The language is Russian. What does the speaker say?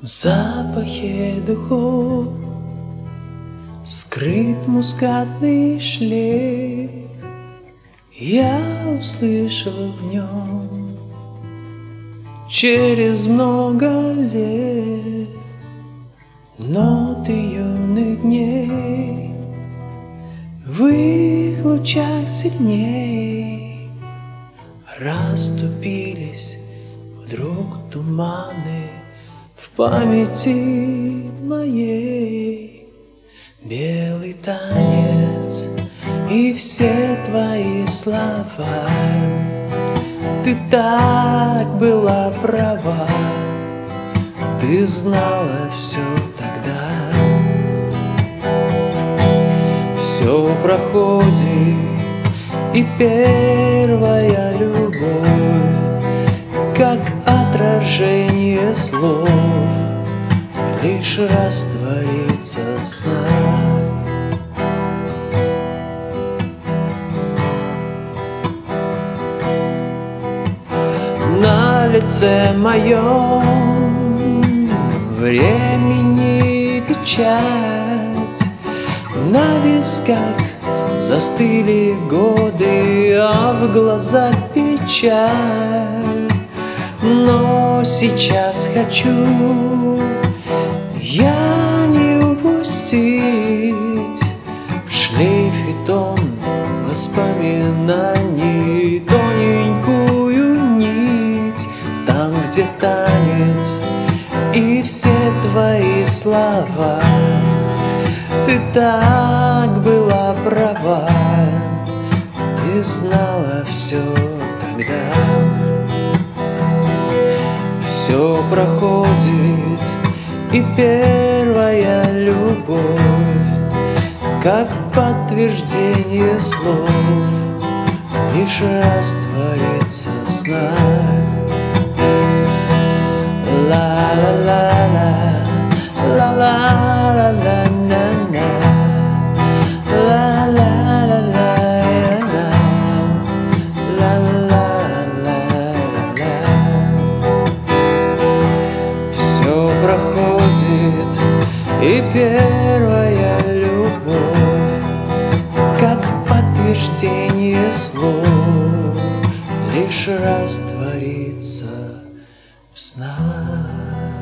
В запахе духов Скрыт мускатный шлейф. Я услышал в нем Через много лет Ноты юных дней. В их лучах сильней Расступились вдруг туманы В памяти моей. Белый танец и все твои слова. Ты так была права. Ты знала все тогда. Все проходит и первая любовь Как отражение слов Лишь растворится в снах. На лице моем времени печать. На висках Застыли годы, а в глазах печаль. Но сейчас хочу я не упустить В шлейфе тон воспоминаний. Тоненькую нить Там, где танец и все твои слова. Ты так была права Ты знала все тогда. Все проходит и первая любовь Как подтверждение слов Лишь растворится в снах. Ла-ла-ла-ла Ла-ла-ла-ла-ла-ла проходит и первая любовь Как подтверждение слов Лишь растворится в снах